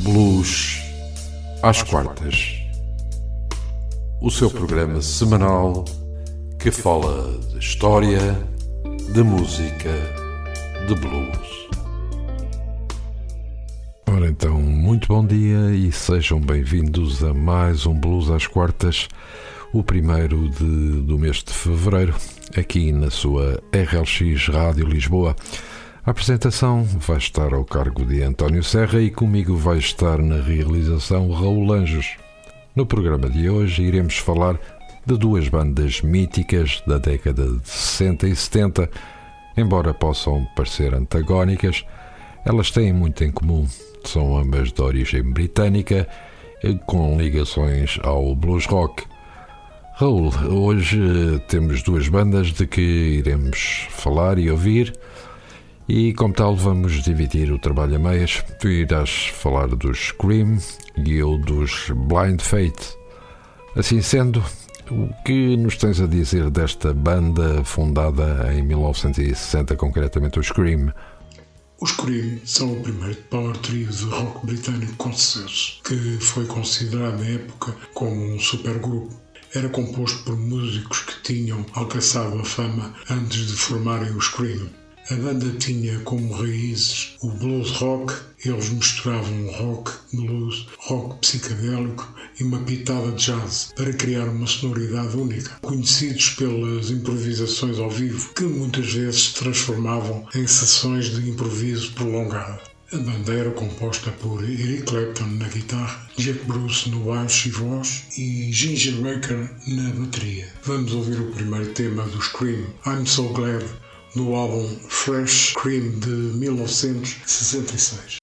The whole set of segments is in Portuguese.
Blues às quartas. O seu programa semanal que fala de história, de música, de blues. Ora então, muito bom dia e sejam bem-vindos a mais um Blues às quartas, o primeiro de, do mês de fevereiro, aqui na sua RLX Rádio Lisboa. A apresentação vai estar ao cargo de António Serra e comigo vai estar na realização Raul Anjos. No programa de hoje iremos falar de duas bandas míticas da década de 60 e 70. Embora possam parecer antagónicas, elas têm muito em comum. São ambas de origem britânica, com ligações ao blues rock. Raul, hoje temos duas bandas de que iremos falar e ouvir. E como tal, vamos dividir o trabalho a meias. Tu irás falar dos Scream e eu dos Blind Fate. Assim sendo, o que nos tens a dizer desta banda fundada em 1960, concretamente o Scream? Os Scream são o primeiro power trio de rock britânico com sucesso, que foi considerado na época como um supergrupo. Era composto por músicos que tinham alcançado a fama antes de formarem o Scream. A banda tinha como raízes o blues rock, eles misturavam rock, blues, rock psicadélico e uma pitada de jazz para criar uma sonoridade única, conhecidos pelas improvisações ao vivo, que muitas vezes se transformavam em sessões de improviso prolongada. A banda era composta por Eric Clapton na guitarra, Jack Bruce no baixo e voz e Ginger Baker na bateria. Vamos ouvir o primeiro tema do Scream, I'm So Glad, no álbum Fresh Cream de 1966.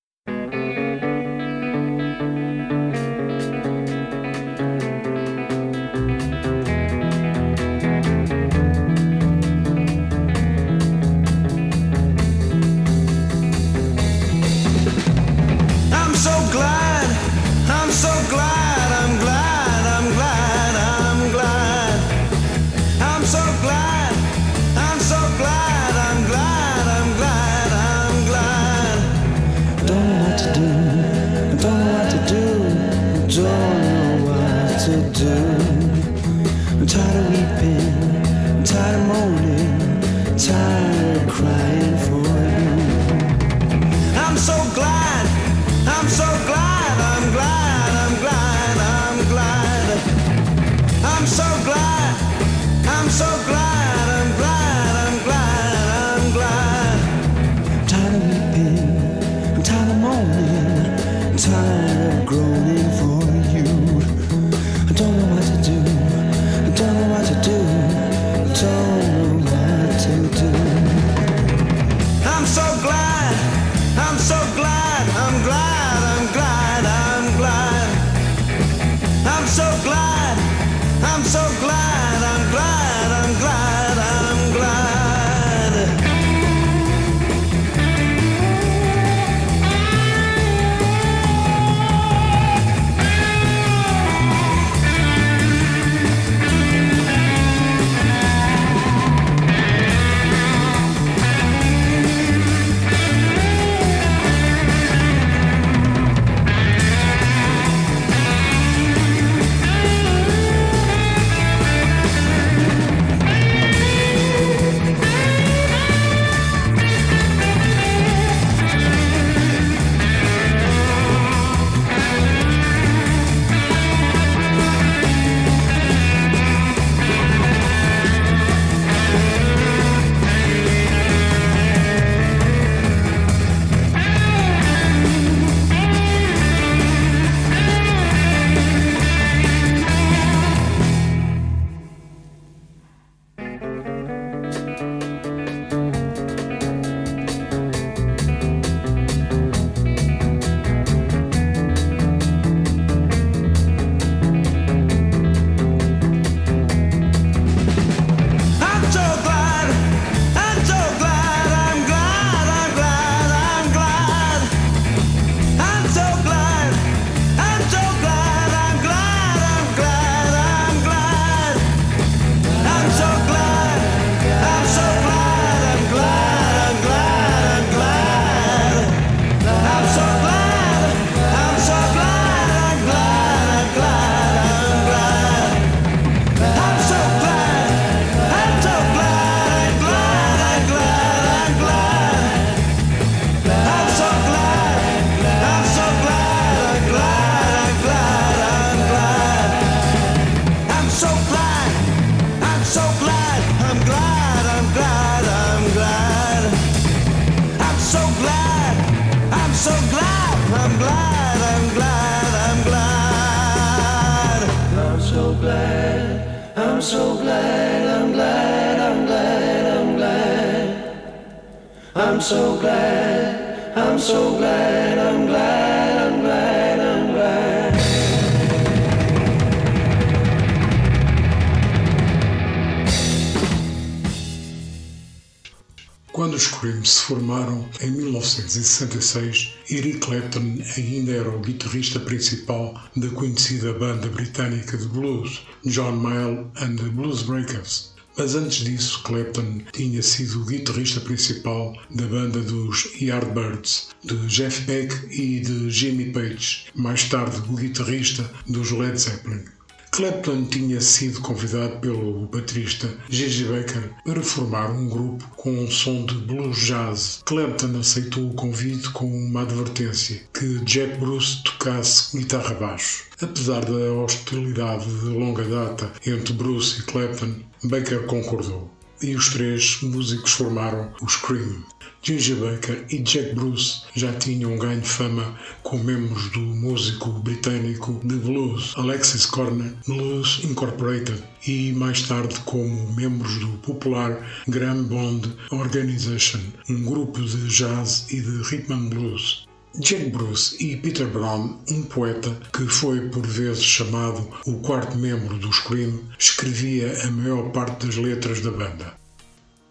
1966, Eric Clapton ainda era o guitarrista principal da conhecida banda britânica de blues, John Mayall and the Blues Breakers. Mas antes disso, Clapton tinha sido o guitarrista principal da banda dos Yardbirds, de Jeff Beck e de Jimmy Page, mais tarde o guitarrista dos Led Zeppelin. Clapton tinha sido convidado pelo baterista Gigi Baker para formar um grupo com um som de blues jazz. Clapton aceitou o convite com uma advertência que Jack Bruce tocasse guitarra baixo. Apesar da hostilidade de longa data entre Bruce e Clapton, Baker concordou e os três músicos formaram os Cream. Ginger Baker e Jack Bruce já tinham ganho fama como membros do músico britânico de blues Alexis Corner Blues Incorporated e mais tarde como membros do popular Graham Bond Organization, um grupo de jazz e de rhythm and blues. Jack Bruce e Peter Brown, um poeta que foi por vezes chamado o quarto membro dos Cream, escrevia a maior parte das letras da banda.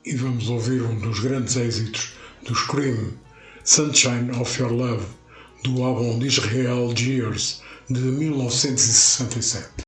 E vamos ouvir um dos grandes êxitos dos Cream, Sunshine of Your Love, do álbum de Israel Gears de 1967.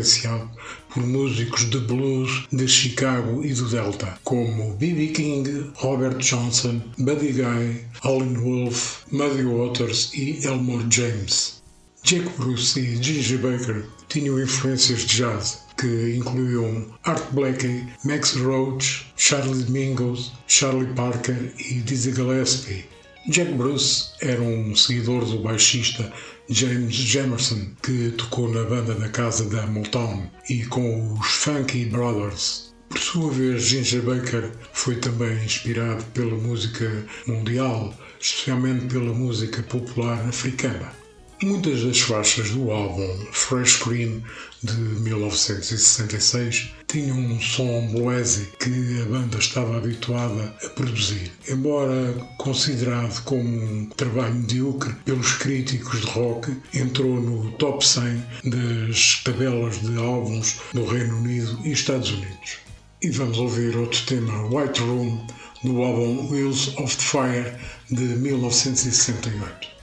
Influenciado por músicos de blues de Chicago e do Delta, como B.B. King, Robert Johnson, Buddy Guy, Howlin' Wolf, Muddy Waters e Elmore James. Jack Bruce e Ginger Baker tinham influências de jazz, que incluíam Art Blakey, Max Roach, Charlie Mingus, Charlie Parker e Dizzy Gillespie. Jack Bruce era um seguidor do baixista James Jamerson, que tocou na banda da casa da Motown e com os Funky Brothers. Por sua vez, Ginger Baker foi também inspirado pela música mundial, especialmente pela música popular africana. Muitas das faixas do álbum Fresh Green de 1966 tinham um som bluesy que a banda estava habituada a produzir. Embora considerado como um trabalho medíocre pelos críticos de rock, entrou no top 100 das tabelas de álbuns do Reino Unido e Estados Unidos. E vamos ouvir outro tema, White Room, do álbum Wheels of Fire de 1968.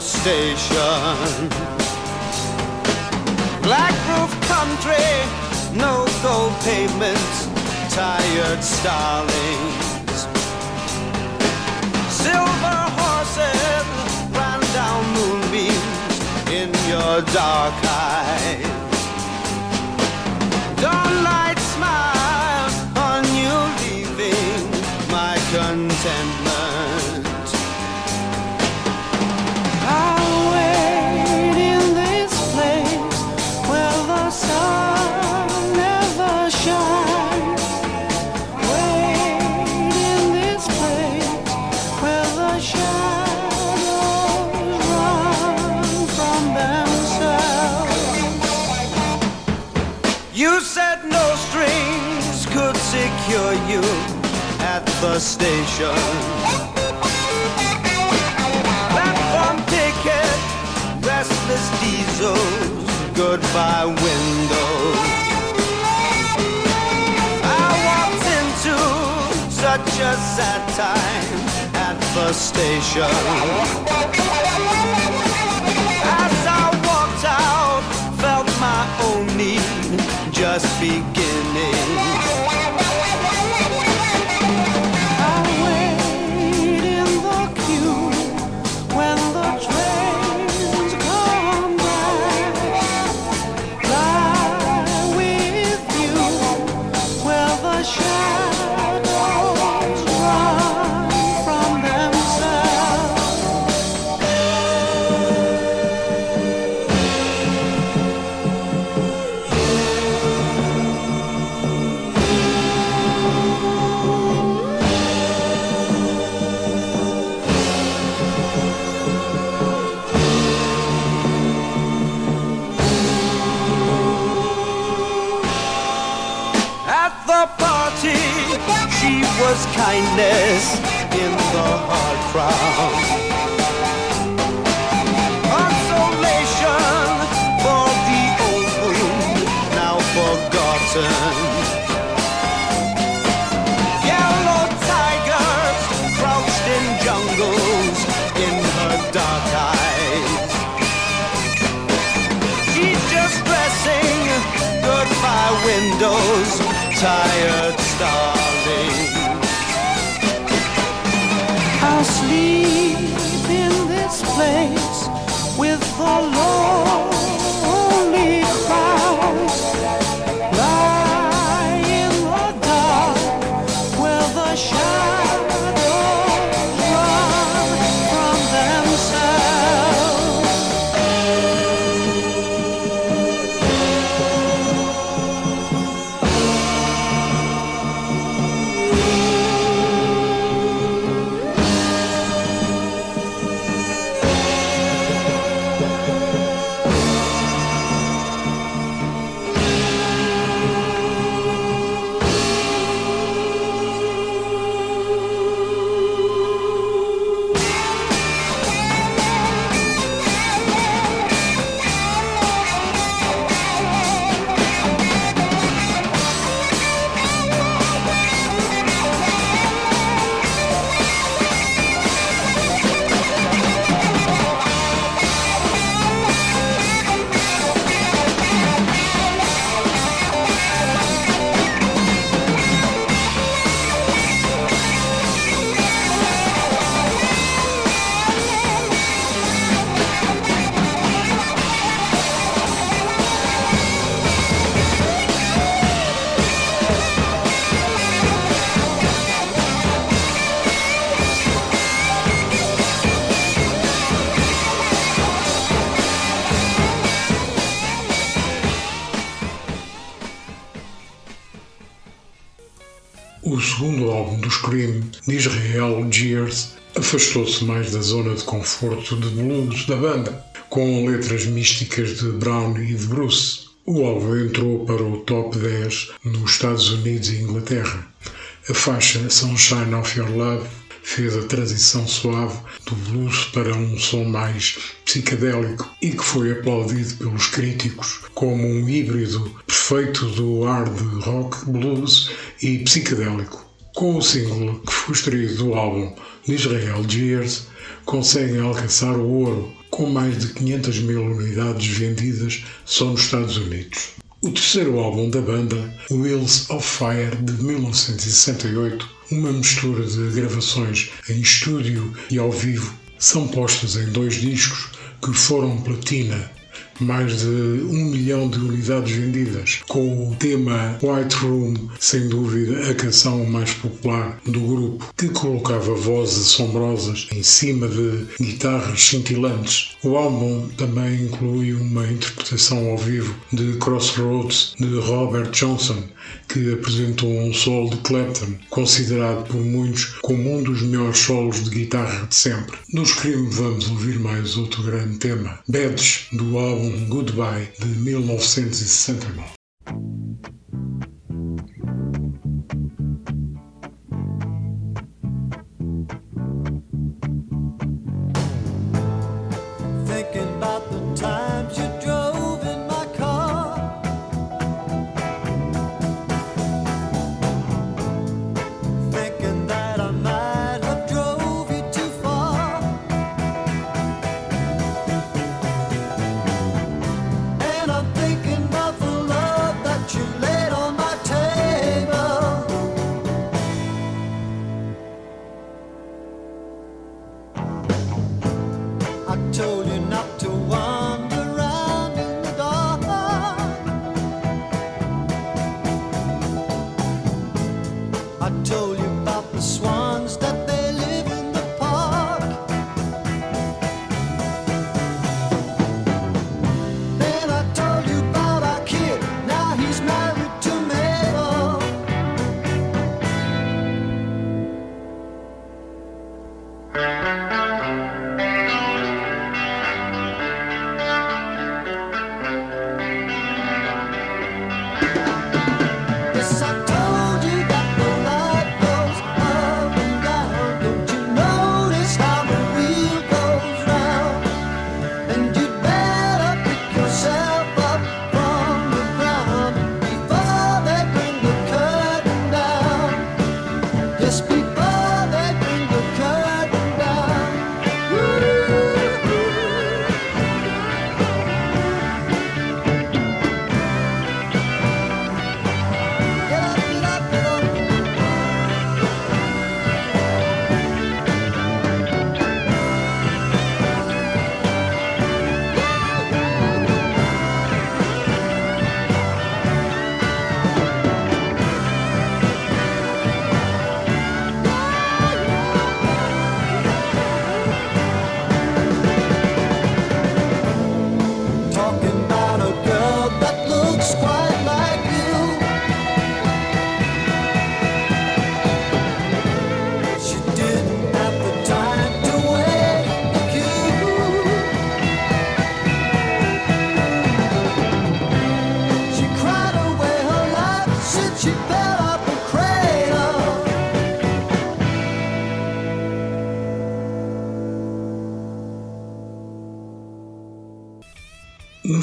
Station. Black roof country, no gold pavements, tired starlings. Silver horses ran down moonbeams in your dark eyes. Dawnlight smile you said no strings could secure you at the station. Platform ticket, restless diesels, goodbye windows. I walked into such a sad time at the station. As I walked out, felt my own need just beginning. Was kindness in the hard crowd. Consolation for the old wound now forgotten. Yellow tigers crouched in jungles in her dark eyes. She's just dressing goodbye windows, tired afastou-se mais da zona de conforto de blues da banda, com letras místicas de Brown e de Bruce. O álbum entrou para o top 10 nos Estados Unidos e Inglaterra. A faixa Sunshine of Your Love fez a transição suave do blues para um som mais psicadélico e que foi aplaudido pelos críticos como um híbrido perfeito do hard rock, blues e psicadélico. Com o single que foi extraído do álbum Israel Gears, conseguem alcançar o ouro com mais de 500 mil unidades vendidas só nos Estados Unidos. O terceiro álbum da banda, Wheels of Fire, de 1968, uma mistura de gravações em estúdio e ao vivo, são postas em dois discos que foram platina mais de um milhão de unidades vendidas, com o tema White Room, sem dúvida a canção mais popular do grupo, que colocava vozes assombrosas em cima de guitarras cintilantes. O álbum também inclui uma interpretação ao vivo de Crossroads de Robert Johnson, que apresentou um solo de Clapton, considerado por muitos como um dos melhores solos de guitarra de sempre. No Scream vamos ouvir mais outro grande tema, Badge, do álbum Goodbye, de 1969.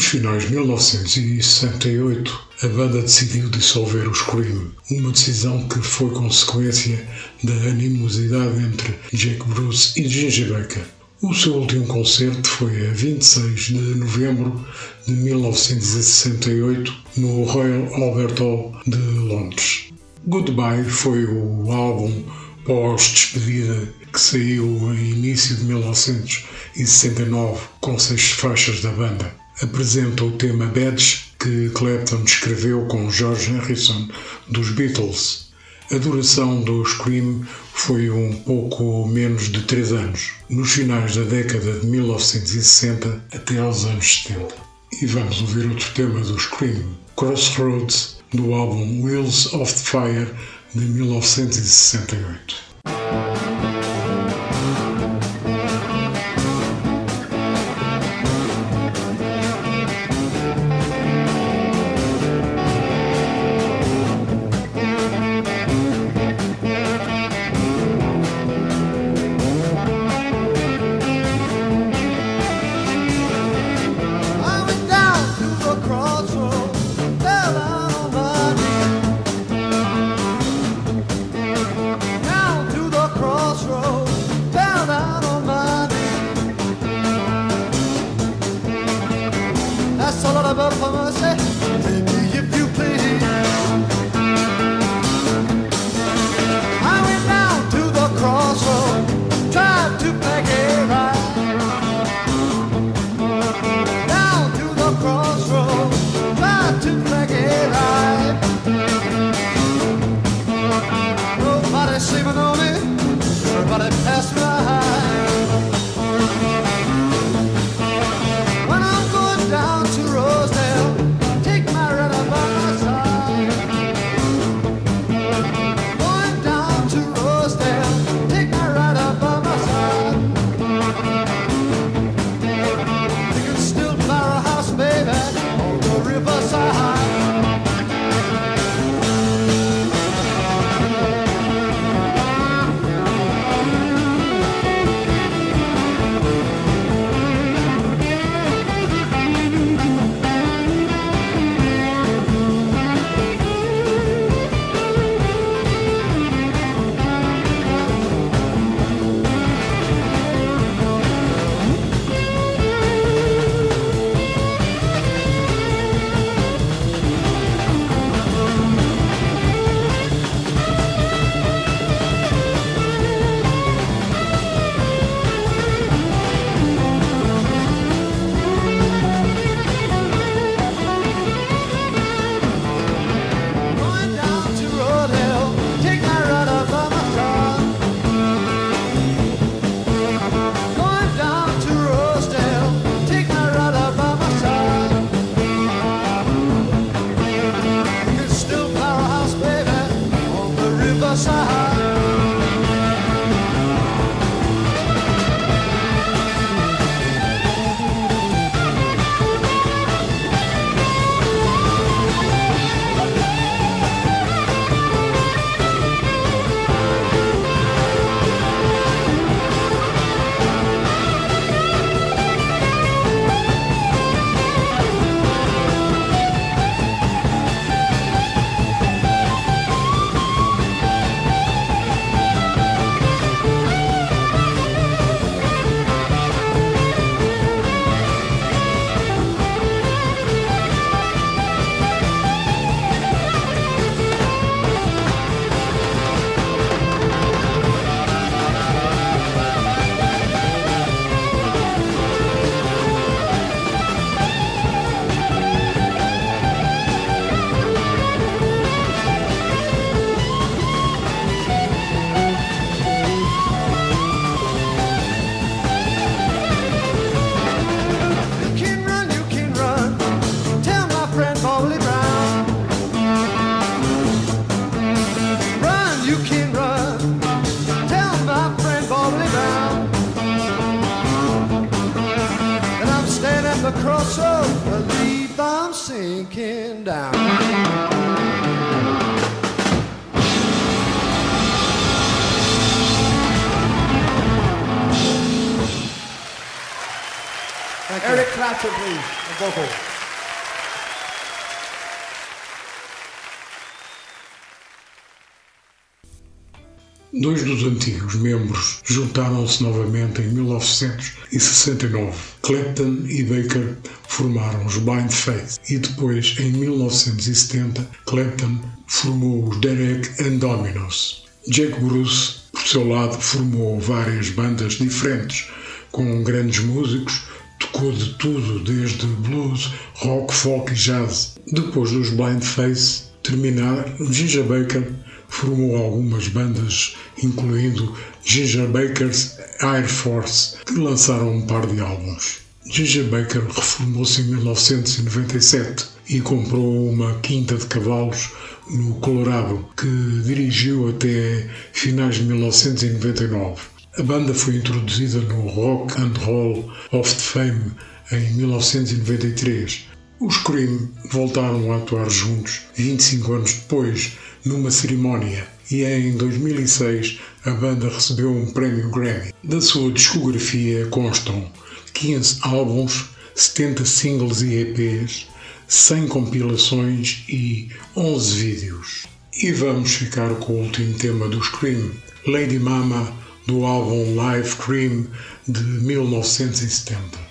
Finais de 1968, a banda decidiu dissolver o Scream, uma decisão que foi consequência da animosidade entre Jake Bruce e Ginger Baker. O seu último concerto foi a 26 de novembro de 1968 no Royal Albert Hall de Londres. Goodbye foi o álbum pós-despedida que saiu em início de 1969 com seis faixas da banda apresenta o tema Badge que Clapton escreveu com George Harrison dos Beatles. A duração do Scream foi um pouco menos de três anos, nos finais da década de 1960 até aos anos 70. E vamos ouvir outro tema do Scream, Crossroads, do álbum Wheels of Fire de 1968. membros juntaram-se novamente em 1969. Clapton e Baker formaram os Blind Faith e depois, em 1970, Clapton formou os Derek and Dominos. Jack Bruce, por seu lado, formou várias bandas diferentes com grandes músicos, tocou de tudo, desde blues, rock, folk e jazz. Depois dos Blind Faith terminar, Ginger Baker formou algumas bandas, incluindo Ginger Baker's Air Force, que lançaram um par de álbuns. Ginger Baker reformou-se em 1997 e comprou uma quinta de cavalos no Colorado, que dirigiu até finais de 1999. A banda foi introduzida no Rock and Roll of Fame em 1993. Os Cream voltaram a atuar juntos 25 anos depois, numa cerimónia, e em 2006 a banda recebeu um prémio Grammy. Da sua discografia constam 15 álbuns, 70 singles e EPs, 100 compilações e 11 vídeos. E vamos ficar com o último tema do Scream, Lady Mama, do álbum Live Cream de 1970.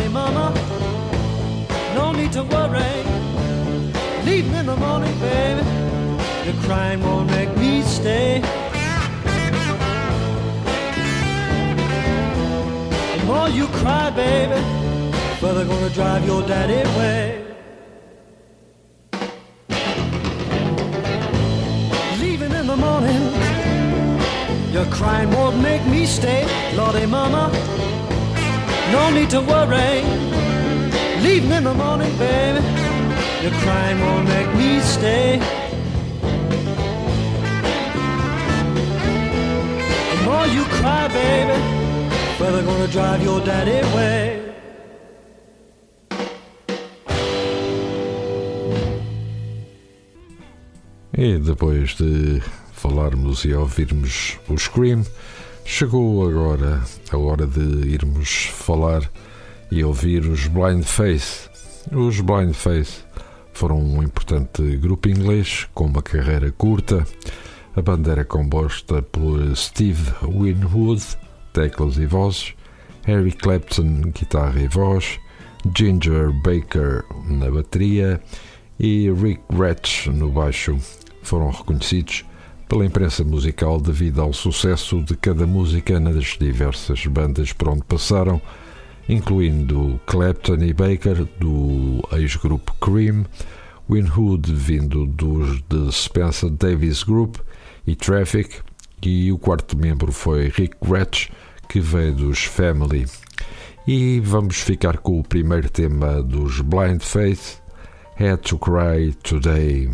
Lordy Mama. No need to worry. Leaving in the morning, baby. Your crying won't make me stay. The more you cry, baby, further gonna drive your daddy away. Leaving in the morning. Your crying won't make me stay, Lordy Mama. No need to worry. Leaving in the morning, baby. Your crying won't make me stay. The more you cry, baby, further gonna drive your daddy away. E depois de falarmos e ouvirmos o Scream, chegou agora a hora de irmos falar e ouvir os Blind Faith. Os Blind Faith foram um importante grupo inglês com uma carreira curta. A banda era composta por Steve Winwood, teclas e vozes, Harry Clapton, guitarra e voz, Ginger Baker na bateria e Rick Ratch no baixo. Foram reconhecidos pela imprensa musical devido ao sucesso de cada música nas diversas bandas por onde passaram, incluindo Clapton e Baker do ex-grupo Cream, Winwood vindo dos The Spencer Davis Group e Traffic, e o quarto membro foi Rick Ratch, que veio dos Family. E vamos ficar com o primeiro tema dos Blind Faith, Had to Cry Today.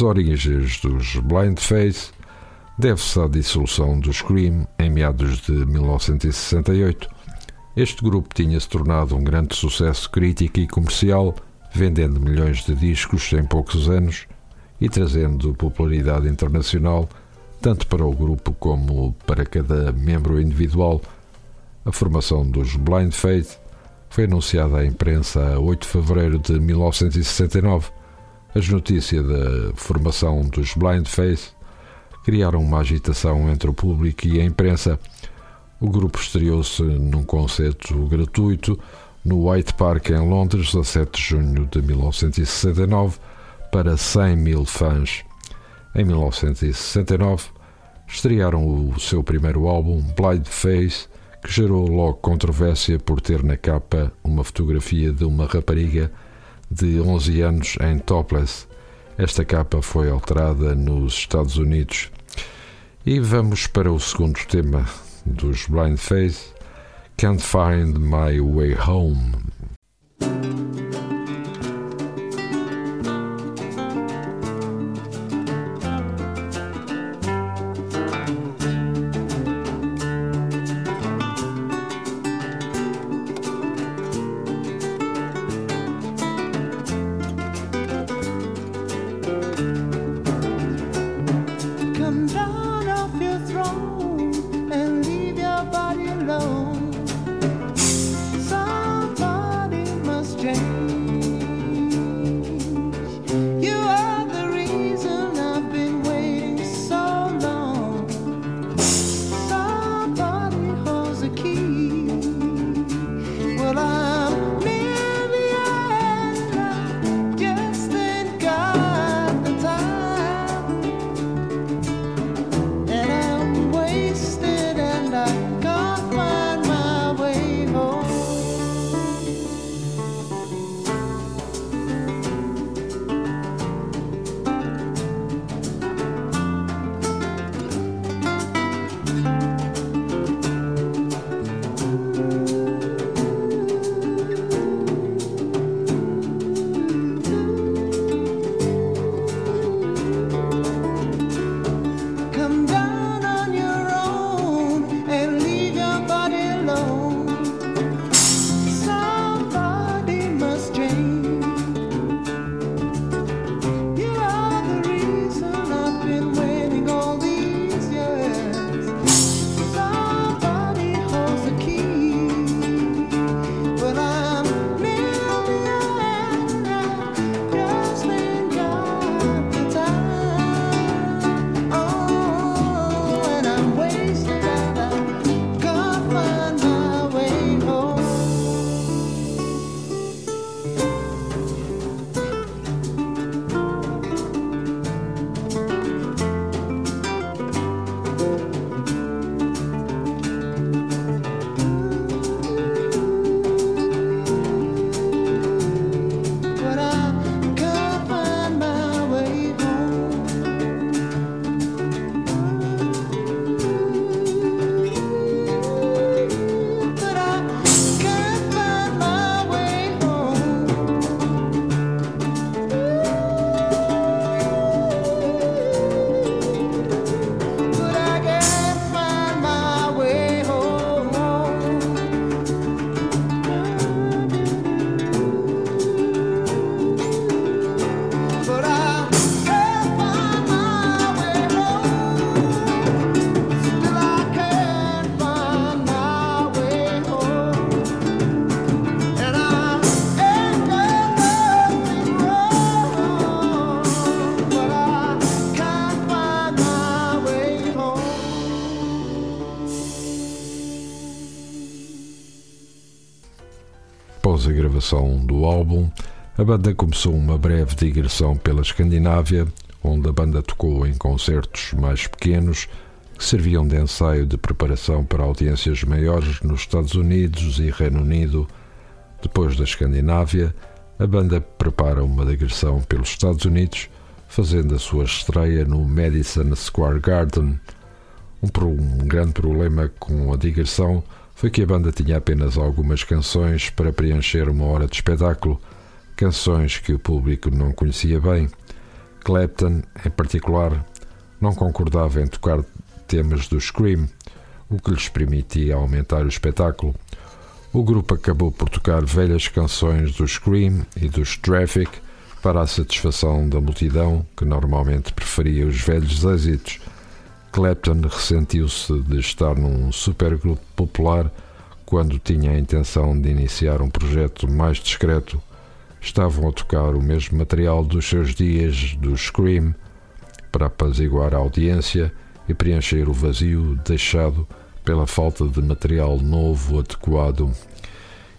As origens dos Blind Faith deve-se à dissolução do Scream em meados de 1968. Este grupo tinha se tornado um grande sucesso crítico e comercial, vendendo milhões de discos em poucos anos e trazendo popularidade internacional tanto para o grupo como para cada membro individual. A formação dos Blind Faith foi anunciada à imprensa a 8 de fevereiro de 1969. As notícias da formação dos Blind Faith criaram uma agitação entre o público e a imprensa. O grupo estreou-se num concerto gratuito no White Park em Londres a 7 de junho de 1969 para 100 mil fãs. Em 1969 estrearam o seu primeiro álbum, Blind Face, que gerou logo controvérsia por ter na capa uma fotografia de uma rapariga de 11 anos em topless. Esta capa foi alterada nos Estados Unidos. E vamos para o segundo tema dos Blind Faith, Can't Find My Way Home. Do álbum, a banda começou uma breve digressão pela Escandinávia, onde a banda tocou em concertos mais pequenos que serviam de ensaio de preparação para audiências maiores nos Estados Unidos e Reino Unido. Depois da Escandinávia, a banda prepara uma digressão pelos Estados Unidos, fazendo a sua estreia no Madison Square Garden. Um, um grande problema com a digressão foi que a banda tinha apenas algumas canções para preencher uma hora de espetáculo, canções que o público não conhecia bem. Clapton, em particular, não concordava em tocar temas do Scream, o que lhes permitia aumentar o espetáculo. O grupo acabou por tocar velhas canções do Scream e dos Traffic para a satisfação da multidão, que normalmente preferia os velhos êxitos. Clapton ressentiu-se de estar num supergrupo popular quando tinha a intenção de iniciar um projeto mais discreto. Estavam a tocar o mesmo material dos seus dias do Scream para apaziguar a audiência e preencher o vazio deixado pela falta de material novo adequado.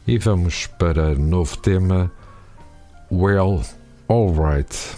E vamos para novo tema, Well, Alright.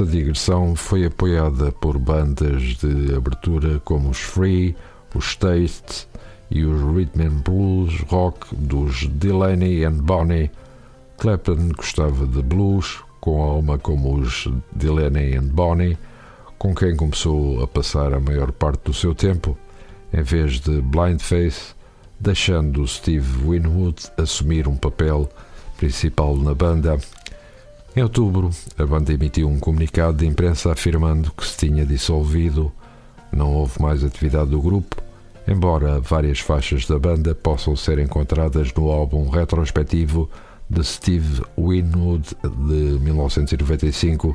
Essa digressão foi apoiada por bandas de abertura como os Free, os Taste e os Rhythm and Blues Rock dos Delaney and Bonnie. Clapton gostava de blues, com alma como os Delaney and Bonnie, com quem começou a passar a maior parte do seu tempo, em vez de Blindface, deixando Steve Winwood assumir um papel principal na banda. Em outubro, a banda emitiu um comunicado de imprensa afirmando que se tinha dissolvido, não houve mais atividade do grupo, embora várias faixas da banda possam ser encontradas no álbum retrospectivo de Steve Winwood de 1995.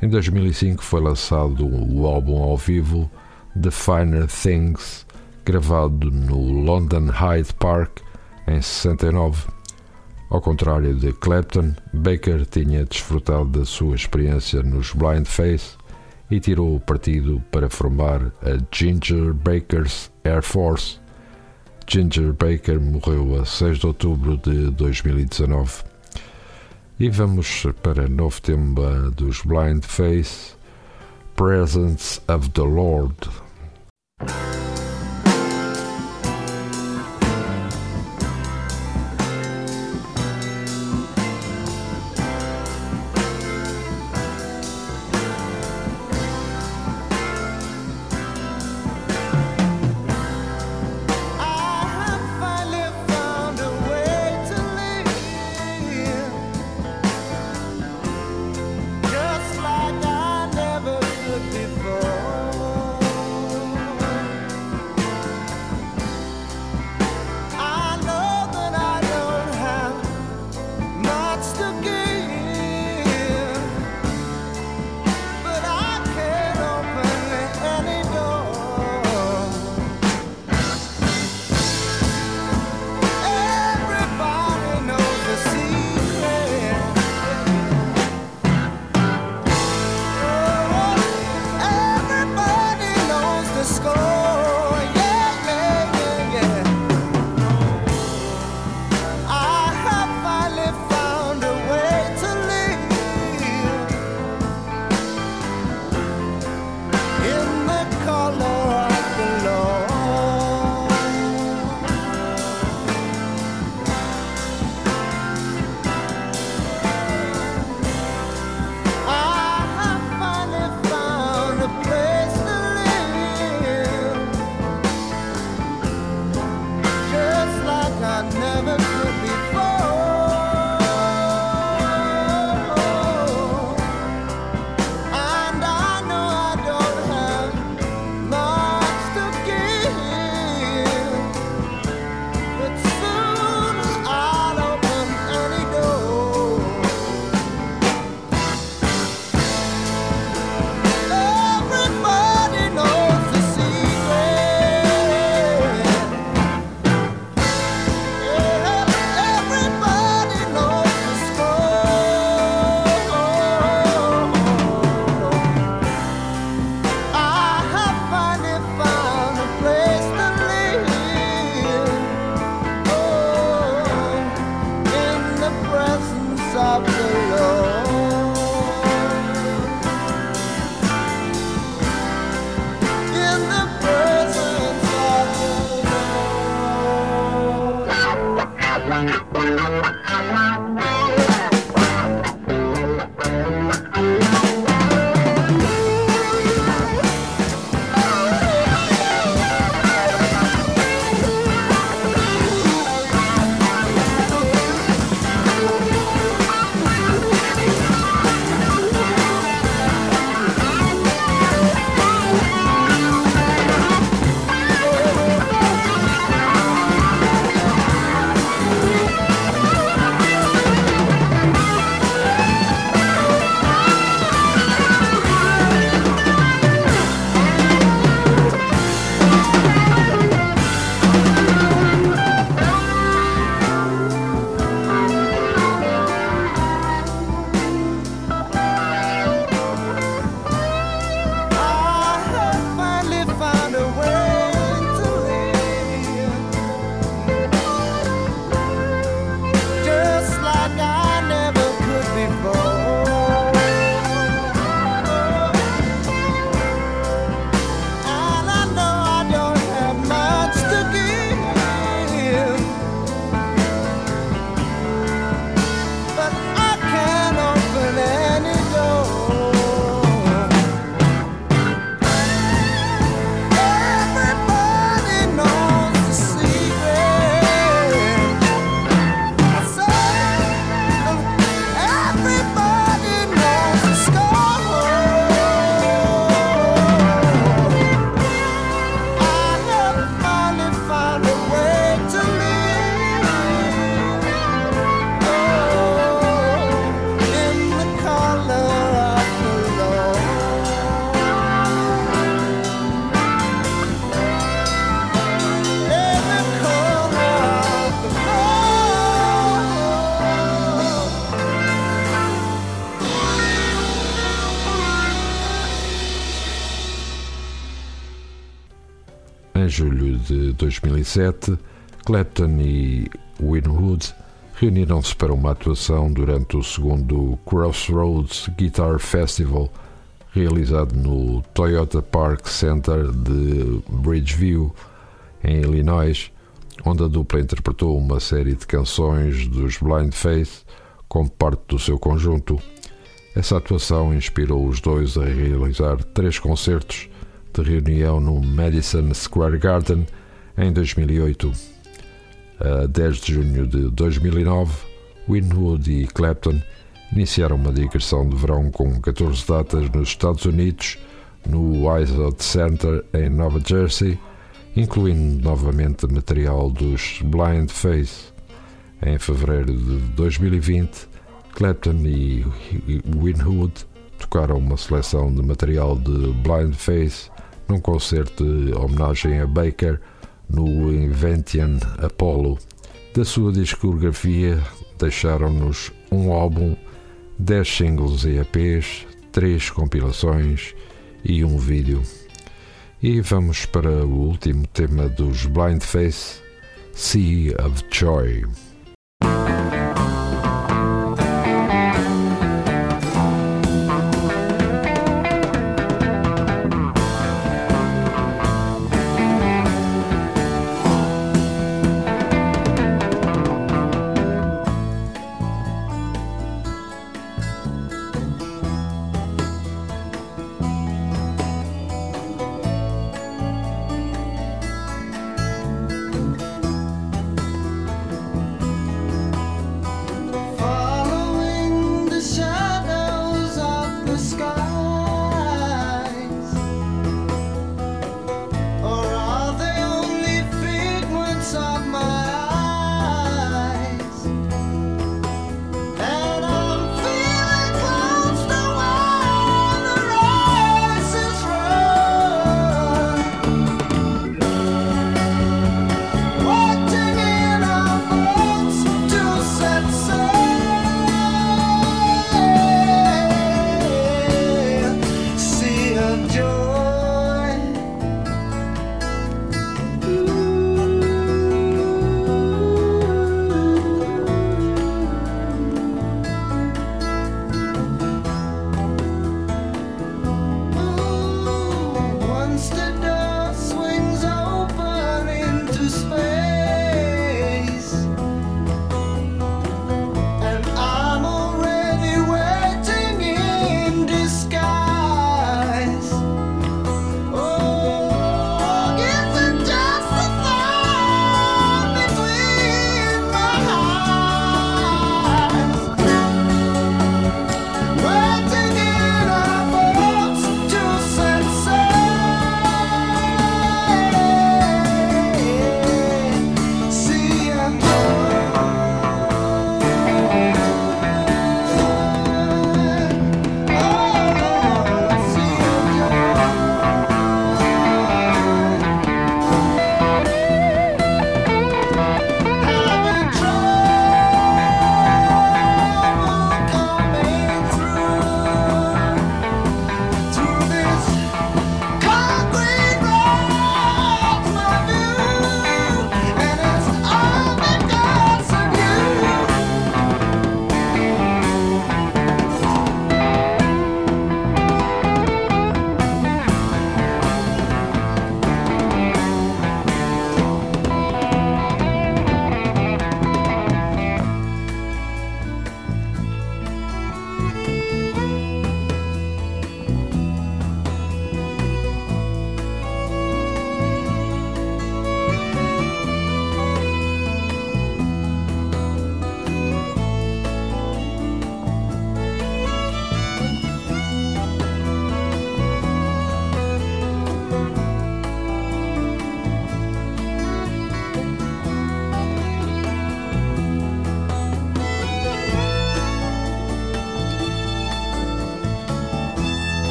Em 2005 foi lançado o álbum ao vivo The Finer Things, gravado no London Hyde Park em 69. Ao contrário de Clapton, Baker tinha desfrutado da sua experiência nos Blind Faith e tirou o partido para formar a Ginger Baker's Air Force. Ginger Baker morreu a 6 de outubro de 2019. E vamos para novo tema dos Blind Faith, Presence of the Lord. 2007, Clapton e Winwood reuniram-se para uma atuação durante o segundo Crossroads Guitar Festival, realizado no Toyota Park Center de Bridgeview, em Illinois, onde a dupla interpretou uma série de canções dos Blind Faith como parte do seu conjunto. Essa atuação inspirou os dois a realizar três concertos de reunião no Madison Square Garden em 2008. A 10 de junho de 2009, Winwood e Clapton iniciaram uma digressão de verão com 14 datas nos Estados Unidos, no Izod Center em Nova Jersey, incluindo novamente material dos Blind Faith. Em fevereiro de 2020, Clapton e Winwood tocaram uma seleção de material de Blind Faith num concerto de homenagem a Baker no Inventian Apollo. Da sua discografia, deixaram-nos um álbum, 10 singles e EPs, 3 compilações e um vídeo. E vamos para o último tema dos Blind Face, Sea of Joy.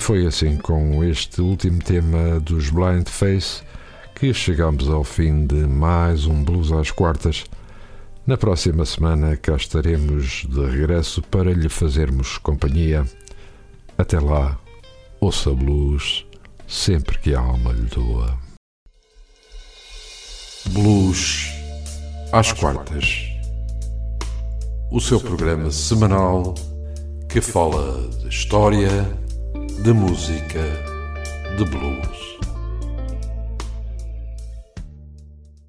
Foi assim com este último tema dos Blind Face que chegamos ao fim de mais um Blues às Quartas. Na próxima semana cá estaremos de regresso para lhe fazermos companhia. Até lá, ouça blues sempre que a alma lhe doa. Blues às quartas. O seu programa semanal que fala de história, de música, de blues.